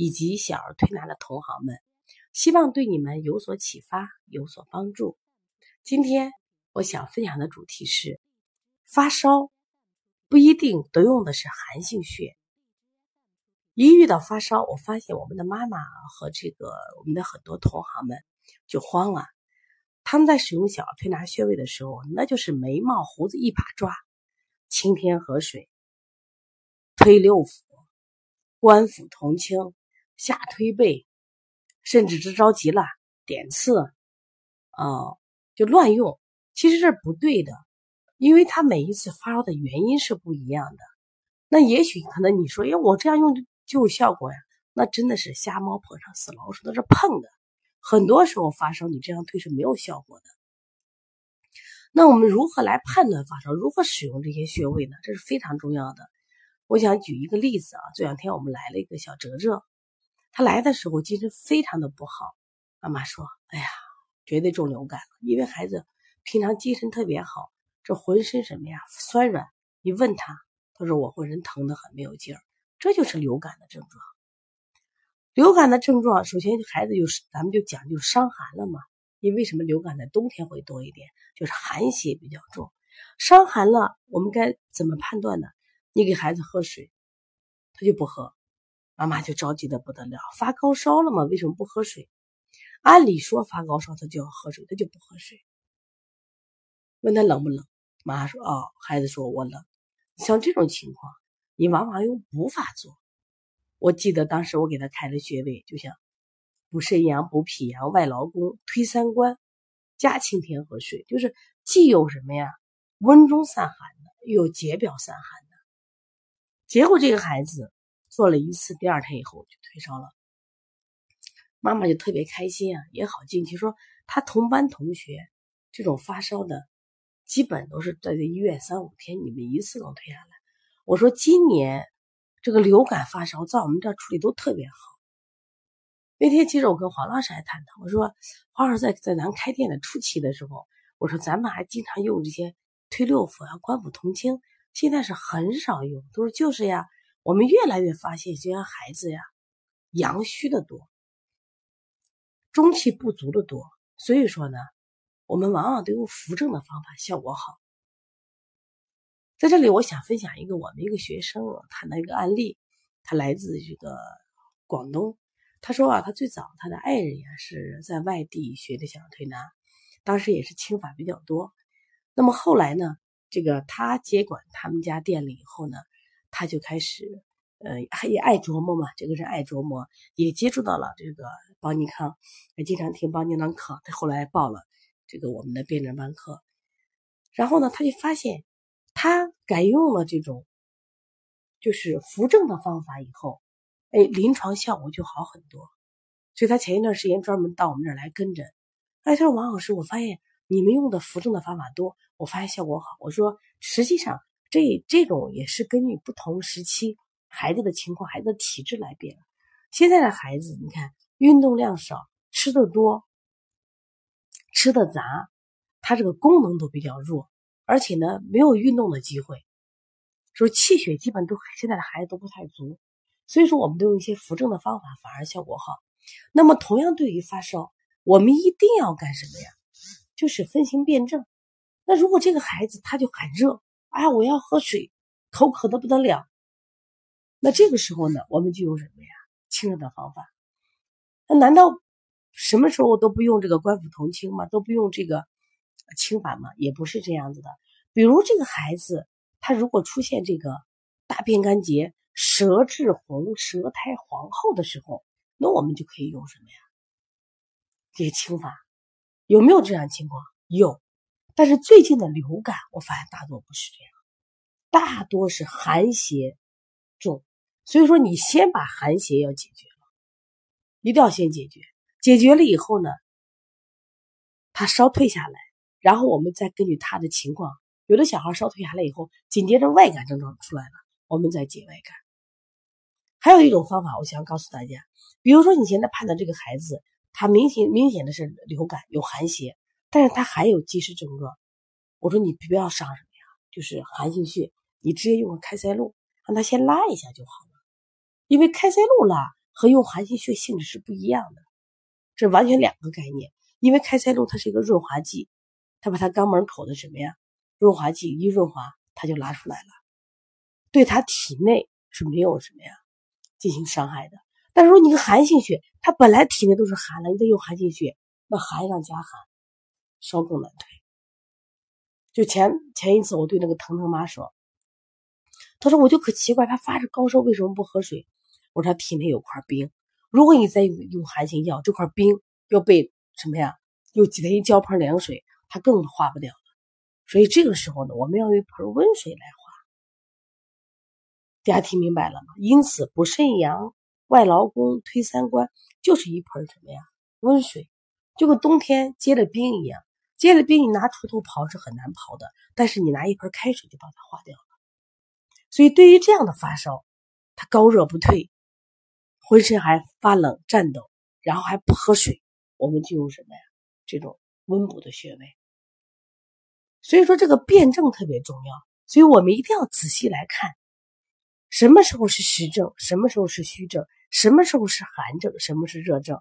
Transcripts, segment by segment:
以及小儿推拿的同行们，希望对你们有所启发，有所帮助。今天我想分享的主题是：发烧不一定都用的是寒性穴。一遇到发烧，我发现我们的妈妈和这个我们的很多同行们就慌了。他们在使用小儿推拿穴位的时候，那就是眉毛胡子一把抓，清天河水，推六腑，关腹同清。下推背，甚至是着急了点刺，啊，就乱用。其实是不对的，因为他每一次发烧的原因是不一样的。那也许可能你说，哎，我这样用就有效果呀？那真的是瞎猫碰上死老鼠，那是碰的。很多时候发烧，你这样推是没有效果的。那我们如何来判断发烧？如何使用这些穴位呢？这是非常重要的。我想举一个例子啊，这两天我们来了一个小哲哲。他来的时候精神非常的不好，妈妈说：“哎呀，绝对中流感了。”因为孩子平常精神特别好，这浑身什么呀酸软。一问他，他说：“我浑身疼得很，没有劲儿。”这就是流感的症状。流感的症状，首先孩子就是，咱们就讲究伤寒了嘛。因为什么？流感在冬天会多一点，就是寒邪比较重。伤寒了，我们该怎么判断呢？你给孩子喝水，他就不喝。妈妈就着急的不得了，发高烧了吗？为什么不喝水？按理说发高烧他就要喝水，他就不喝水。问他冷不冷？妈说哦，孩子说我冷。像这种情况，你往往用补法做。我记得当时我给他开的穴位，就像补肾阳、补脾阳、外劳宫、推三关、加清天河水，就是既有什么呀温中散寒的，又有解表散寒的。结果这个孩子。做了一次，第二天以后就退烧了，妈妈就特别开心啊，也好进去，说他同班同学这种发烧的，基本都是在这医院三五天，你们一次能退下来。我说今年这个流感发烧在我们这儿处理都特别好。那天其实我跟黄老师还探讨，我说黄老师在在咱开店的初期的时候，我说咱们还经常用这些推六腑啊、关腹同清，现在是很少用，都是就是呀。我们越来越发现，这些孩子呀，阳虚的多，中气不足的多。所以说呢，我们往往都用扶正的方法，效果好。在这里，我想分享一个我们一个学生谈的一个案例。他来自这个广东，他说啊，他最早他的爱人呀是在外地学的小儿推拿，当时也是清法比较多。那么后来呢，这个他接管他们家店里以后呢。他就开始，呃，也爱琢磨嘛，这个人爱琢磨，也接触到了这个邦尼康，也经常听邦尼康课。他后来报了这个我们的辩证班课，然后呢，他就发现他改用了这种就是扶正的方法以后，哎，临床效果就好很多。所以他前一段时间专门到我们这儿来跟诊。哎，他说王老师，我发现你们用的扶正的方法多，我发现效果好。我说实际上。这这种也是根据不同时期孩子的情况、孩子的体质来变。现在的孩子，你看运动量少，吃的多，吃的杂，他这个功能都比较弱，而且呢没有运动的机会，说气血基本都现在的孩子都不太足，所以说我们都用一些扶正的方法，反而效果好。那么同样对于发烧，我们一定要干什么呀？就是分型辩证。那如果这个孩子他就很热。哎，我要喝水，口渴的不得了。那这个时候呢，我们就用什么呀？清热的方法。那难道什么时候都不用这个关府同清吗？都不用这个清法吗？也不是这样子的。比如这个孩子，他如果出现这个大便干结、舌质红、舌苔黄厚的时候，那我们就可以用什么呀？这个清法有没有这样情况？有。但是最近的流感，我发现大多不是这样，大多是寒邪重，所以说你先把寒邪要解决了，一定要先解决。解决了以后呢，他烧退下来，然后我们再根据他的情况，有的小孩烧退下来以后，紧接着外感症状出来了，我们再解外感。还有一种方法，我想告诉大家，比如说你现在判断这个孩子，他明显明显的是流感有寒邪，但是他还有积食症状，我说你不要上什么呀，就是寒性穴，你直接用个开塞露，让他先拉一下就好了，因为开塞露拉和用寒性穴性质是不一样的。这完全两个概念，因为开塞露它是一个润滑剂，它把它肛门口的什么呀？润滑剂一润滑，它就拉出来了，对他体内是没有什么呀进行伤害的。但是说你个寒性血，它本来体内都是寒了，你再用寒性血，那寒上加寒，烧更难退。就前前一次我对那个腾腾妈说，他说我就可奇怪，他发着高烧为什么不喝水？我说他体内有块冰。如果你再用用寒性药，这块冰要被什么呀？又挤在一浇盆凉水，它更化不掉了。所以这个时候呢，我们要用一盆温水来化。大家听明白了吗？因此补肾阳、外劳宫、推三关，就是一盆什么呀？温水，就跟冬天结了冰一样。结了冰，你拿锄头刨是很难刨的，但是你拿一盆开水就把它化掉了。所以对于这样的发烧，它高热不退。浑身还发冷、颤抖，然后还不喝水，我们就用什么呀？这种温补的穴位。所以说这个辩证特别重要，所以我们一定要仔细来看，什么时候是实症，什么时候是虚症，什么时候是寒症，什么是热症。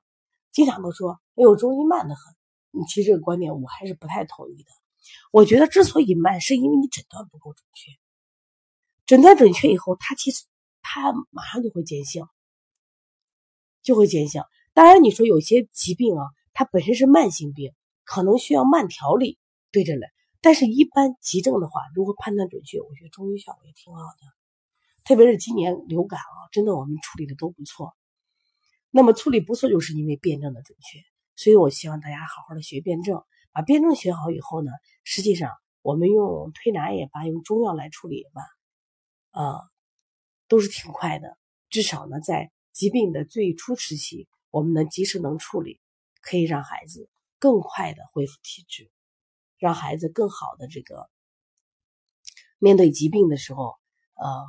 经常都说，哎呦，中医慢得很。你其实这个观点我还是不太同意的。我觉得之所以慢，是因为你诊断不够准确。诊断准确以后，它其实它马上就会见效。就会见效。当然，你说有些疾病啊，它本身是慢性病，可能需要慢调理对着来。但是，一般急症的话，如果判断准确，我觉得中医效果也挺好的。特别是今年流感啊，真的我们处理的都不错。那么处理不错，就是因为辩证的准确。所以我希望大家好好的学辩证，把辩证学好以后呢，实际上我们用推拿也罢，用中药来处理也罢，啊，都是挺快的。至少呢，在疾病的最初时期，我们能及时能处理，可以让孩子更快的恢复体质，让孩子更好的这个面对疾病的时候，呃，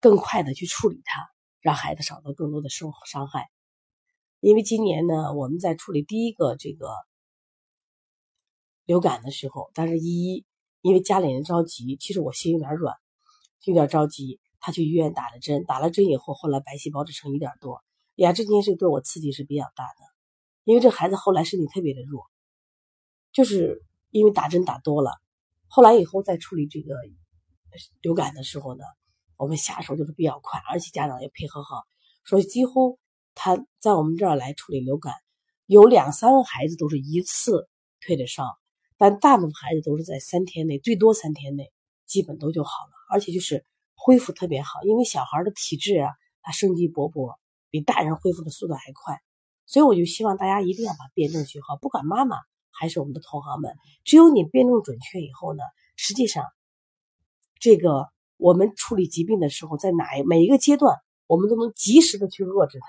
更快的去处理它，让孩子少得更多的受伤害。因为今年呢，我们在处理第一个这个流感的时候，但是一因为家里人着急，其实我心有点软，有点着急。他去医院打了针，打了针以后，后来白细胞只剩一点多。呀，这件事对我刺激是比较大的，因为这孩子后来身体特别的弱，就是因为打针打多了。后来以后在处理这个流感的时候呢，我们下手就是比较快，而且家长也配合好，所以几乎他在我们这儿来处理流感，有两三个孩子都是一次退的烧，但大部分孩子都是在三天内，最多三天内基本都就好了，而且就是。恢复特别好，因为小孩的体质啊，他生机勃勃，比大人恢复的速度还快，所以我就希望大家一定要把辩证学好，不管妈妈还是我们的同行们，只有你辩证准确以后呢，实际上，这个我们处理疾病的时候，在哪每一个阶段，我们都能及时的去遏制它。